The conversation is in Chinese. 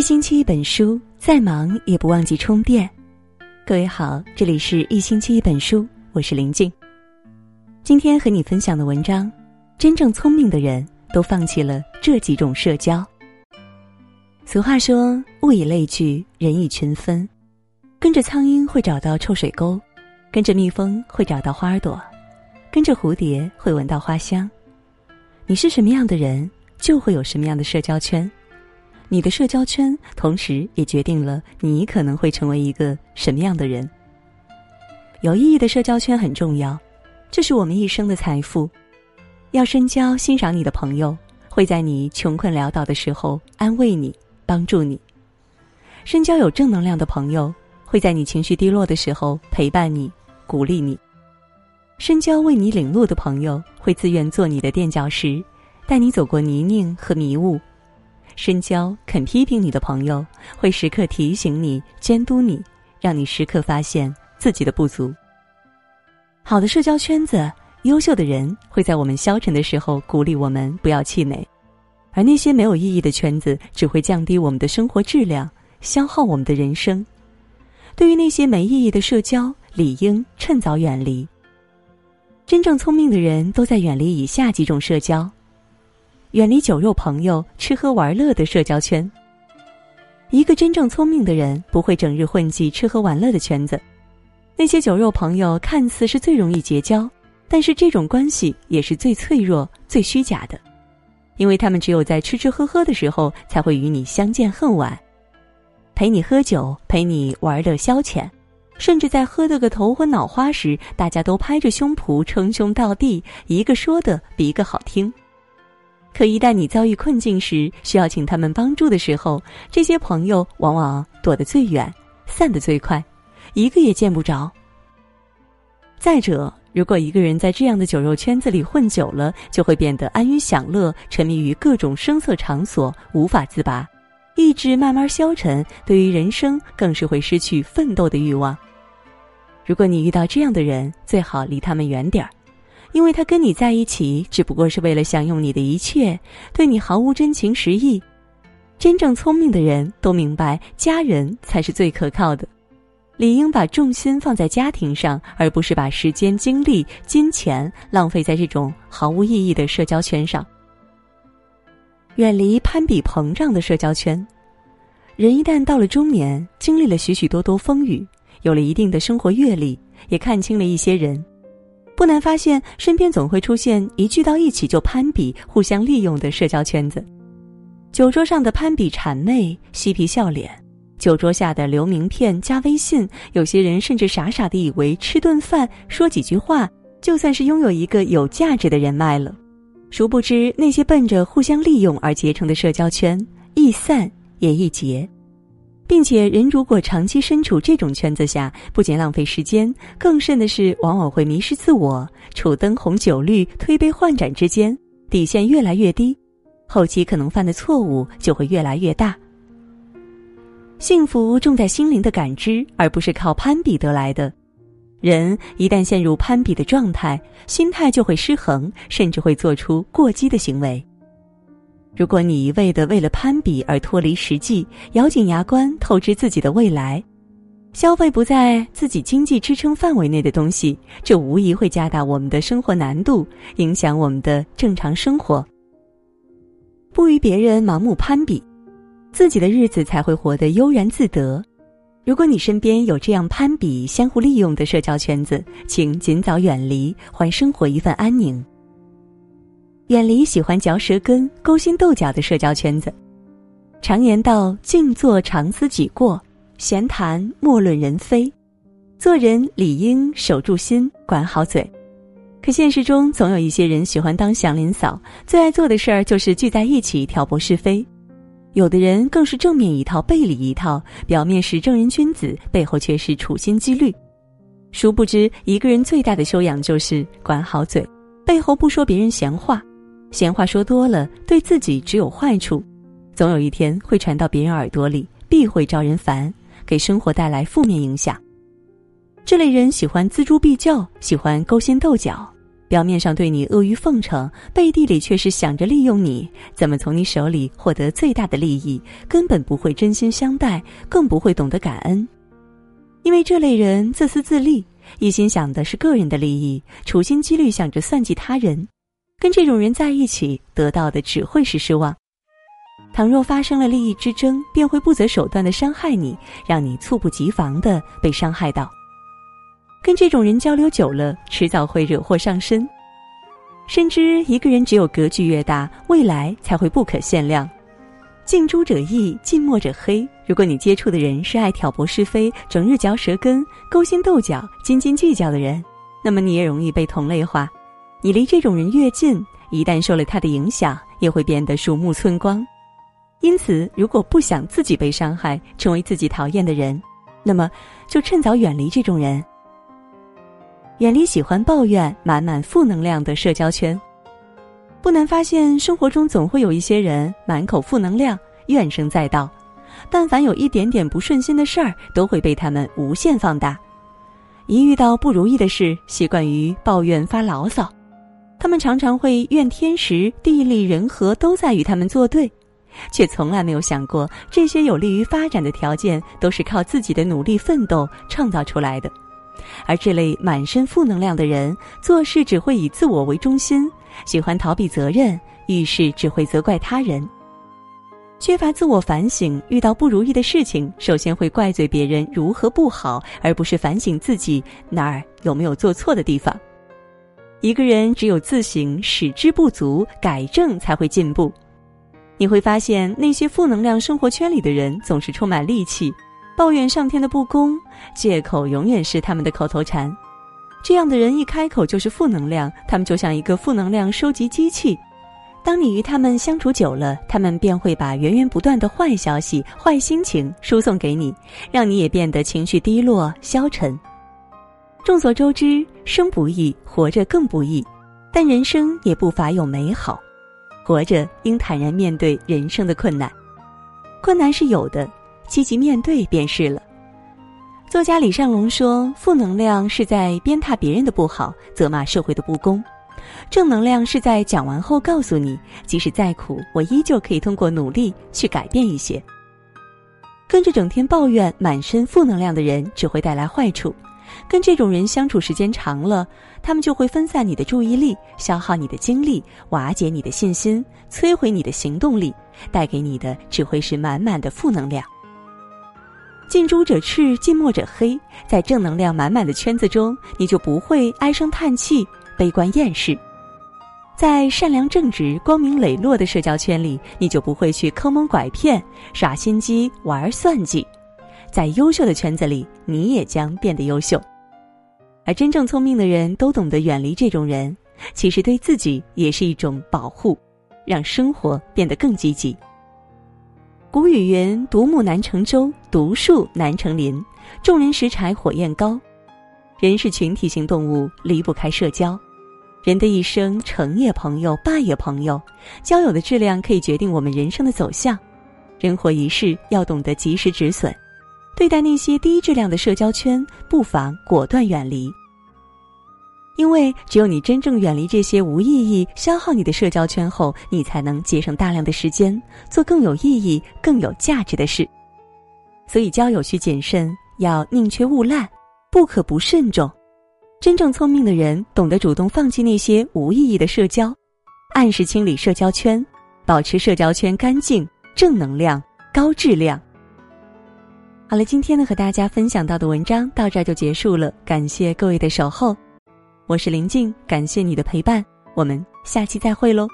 一星期一本书，再忙也不忘记充电。各位好，这里是一星期一本书，我是林静。今天和你分享的文章，真正聪明的人都放弃了这几种社交。俗话说，物以类聚，人以群分。跟着苍蝇会找到臭水沟，跟着蜜蜂会找到花朵，跟着蝴蝶会闻到花香。你是什么样的人，就会有什么样的社交圈。你的社交圈，同时也决定了你可能会成为一个什么样的人。有意义的社交圈很重要，这是我们一生的财富。要深交欣赏你的朋友，会在你穷困潦倒的时候安慰你、帮助你；深交有正能量的朋友，会在你情绪低落的时候陪伴你、鼓励你；深交为你领路的朋友，会自愿做你的垫脚石，带你走过泥泞和迷雾。深交肯批评你的朋友，会时刻提醒你、监督你，让你时刻发现自己的不足。好的社交圈子，优秀的人会在我们消沉的时候鼓励我们不要气馁，而那些没有意义的圈子只会降低我们的生活质量，消耗我们的人生。对于那些没意义的社交，理应趁早远离。真正聪明的人都在远离以下几种社交。远离酒肉朋友、吃喝玩乐的社交圈。一个真正聪明的人不会整日混迹吃喝玩乐的圈子。那些酒肉朋友看似是最容易结交，但是这种关系也是最脆弱、最虚假的，因为他们只有在吃吃喝喝的时候才会与你相见恨晚，陪你喝酒，陪你玩乐消遣，甚至在喝得个头昏脑花时，大家都拍着胸脯称兄道弟，一个说的比一个好听。可一旦你遭遇困境时，需要请他们帮助的时候，这些朋友往往躲得最远，散得最快，一个也见不着。再者，如果一个人在这样的酒肉圈子里混久了，就会变得安于享乐，沉迷于各种声色场所，无法自拔，意志慢慢消沉，对于人生更是会失去奋斗的欲望。如果你遇到这样的人，最好离他们远点儿。因为他跟你在一起，只不过是为了享用你的一切，对你毫无真情实意。真正聪明的人都明白，家人才是最可靠的，理应把重心放在家庭上，而不是把时间、精力、金钱浪费在这种毫无意义的社交圈上。远离攀比膨胀的社交圈。人一旦到了中年，经历了许许多多风雨，有了一定的生活阅历，也看清了一些人。不难发现，身边总会出现一聚到一起就攀比、互相利用的社交圈子。酒桌上的攀比谄媚、嬉皮笑脸，酒桌下的留名片、加微信，有些人甚至傻傻的以为吃顿饭、说几句话，就算是拥有一个有价值的人脉了。殊不知，那些奔着互相利用而结成的社交圈，易散也易结。并且，人如果长期身处这种圈子下，不仅浪费时间，更甚的是，往往会迷失自我，处灯红酒绿、推杯换盏之间，底线越来越低，后期可能犯的错误就会越来越大。幸福重在心灵的感知，而不是靠攀比得来的。人一旦陷入攀比的状态，心态就会失衡，甚至会做出过激的行为。如果你一味的为了攀比而脱离实际，咬紧牙关透支自己的未来，消费不在自己经济支撑范围内的东西，这无疑会加大我们的生活难度，影响我们的正常生活。不与别人盲目攀比，自己的日子才会活得悠然自得。如果你身边有这样攀比、相互利用的社交圈子，请尽早远离，还生活一份安宁。远离喜欢嚼舌根、勾心斗角的社交圈子。常言道：“静坐常思己过，闲谈莫论人非。”做人理应守住心，管好嘴。可现实中，总有一些人喜欢当祥林嫂，最爱做的事儿就是聚在一起挑拨是非。有的人更是正面一套，背里一套，表面是正人君子，背后却是处心积虑。殊不知，一个人最大的修养就是管好嘴，背后不说别人闲话。闲话说多了，对自己只有坏处，总有一天会传到别人耳朵里，必会招人烦，给生活带来负面影响。这类人喜欢锱铢必较，喜欢勾心斗角，表面上对你阿谀奉承，背地里却是想着利用你，怎么从你手里获得最大的利益，根本不会真心相待，更不会懂得感恩。因为这类人自私自利，一心想的是个人的利益，处心积虑想着算计他人。跟这种人在一起，得到的只会是失望。倘若发生了利益之争，便会不择手段的伤害你，让你猝不及防的被伤害到。跟这种人交流久了，迟早会惹祸上身。深知一个人只有格局越大，未来才会不可限量。近朱者赤，近墨者黑。如果你接触的人是爱挑拨是非、整日嚼舌根、勾心斗角、斤斤计较的人，那么你也容易被同类化。你离这种人越近，一旦受了他的影响，也会变得鼠目寸光。因此，如果不想自己被伤害，成为自己讨厌的人，那么就趁早远离这种人。远离喜欢抱怨、满满负能量的社交圈。不难发现，生活中总会有一些人满口负能量、怨声载道，但凡有一点点不顺心的事儿，都会被他们无限放大。一遇到不如意的事，习惯于抱怨发牢骚，他们常常会怨天时、地利、人和都在与他们作对，却从来没有想过这些有利于发展的条件都是靠自己的努力奋斗创造出来的。而这类满身负能量的人，做事只会以自我为中心，喜欢逃避责任，遇事只会责怪他人，缺乏自我反省。遇到不如意的事情，首先会怪罪别人如何不好，而不是反省自己哪儿有没有做错的地方。一个人只有自省，使之不足，改正才会进步。你会发现，那些负能量生活圈里的人，总是充满戾气。抱怨上天的不公，借口永远是他们的口头禅。这样的人一开口就是负能量，他们就像一个负能量收集机器。当你与他们相处久了，他们便会把源源不断的坏消息、坏心情输送给你，让你也变得情绪低落、消沉。众所周知，生不易，活着更不易，但人生也不乏有美好。活着应坦然面对人生的困难，困难是有的。积极面对便是了。作家李尚龙说：“负能量是在鞭挞别人的不好，责骂社会的不公；正能量是在讲完后告诉你，即使再苦，我依旧可以通过努力去改变一些。”跟着整天抱怨、满身负能量的人，只会带来坏处。跟这种人相处时间长了，他们就会分散你的注意力，消耗你的精力，瓦解你的信心，摧毁你的行动力，带给你的只会是满满的负能量。近朱者赤，近墨者黑。在正能量满满的圈子中，你就不会唉声叹气、悲观厌世；在善良正直、光明磊落的社交圈里，你就不会去坑蒙拐骗、耍心机、玩算计；在优秀的圈子里，你也将变得优秀。而真正聪明的人都懂得远离这种人，其实对自己也是一种保护，让生活变得更积极。古语云：“独木难成舟，独树难成林。众人拾柴火焰高。”人是群体性动物，离不开社交。人的一生，成也朋友，败也朋友。交友的质量可以决定我们人生的走向。人活一世，要懂得及时止损。对待那些低质量的社交圈，不妨果断远离。因为只有你真正远离这些无意义、消耗你的社交圈后，你才能节省大量的时间，做更有意义、更有价值的事。所以交友需谨慎，要宁缺毋滥，不可不慎重。真正聪明的人懂得主动放弃那些无意义的社交，按时清理社交圈，保持社交圈干净、正能量、高质量。好了，今天呢和大家分享到的文章到这儿就结束了，感谢各位的守候。我是林静，感谢你的陪伴，我们下期再会喽。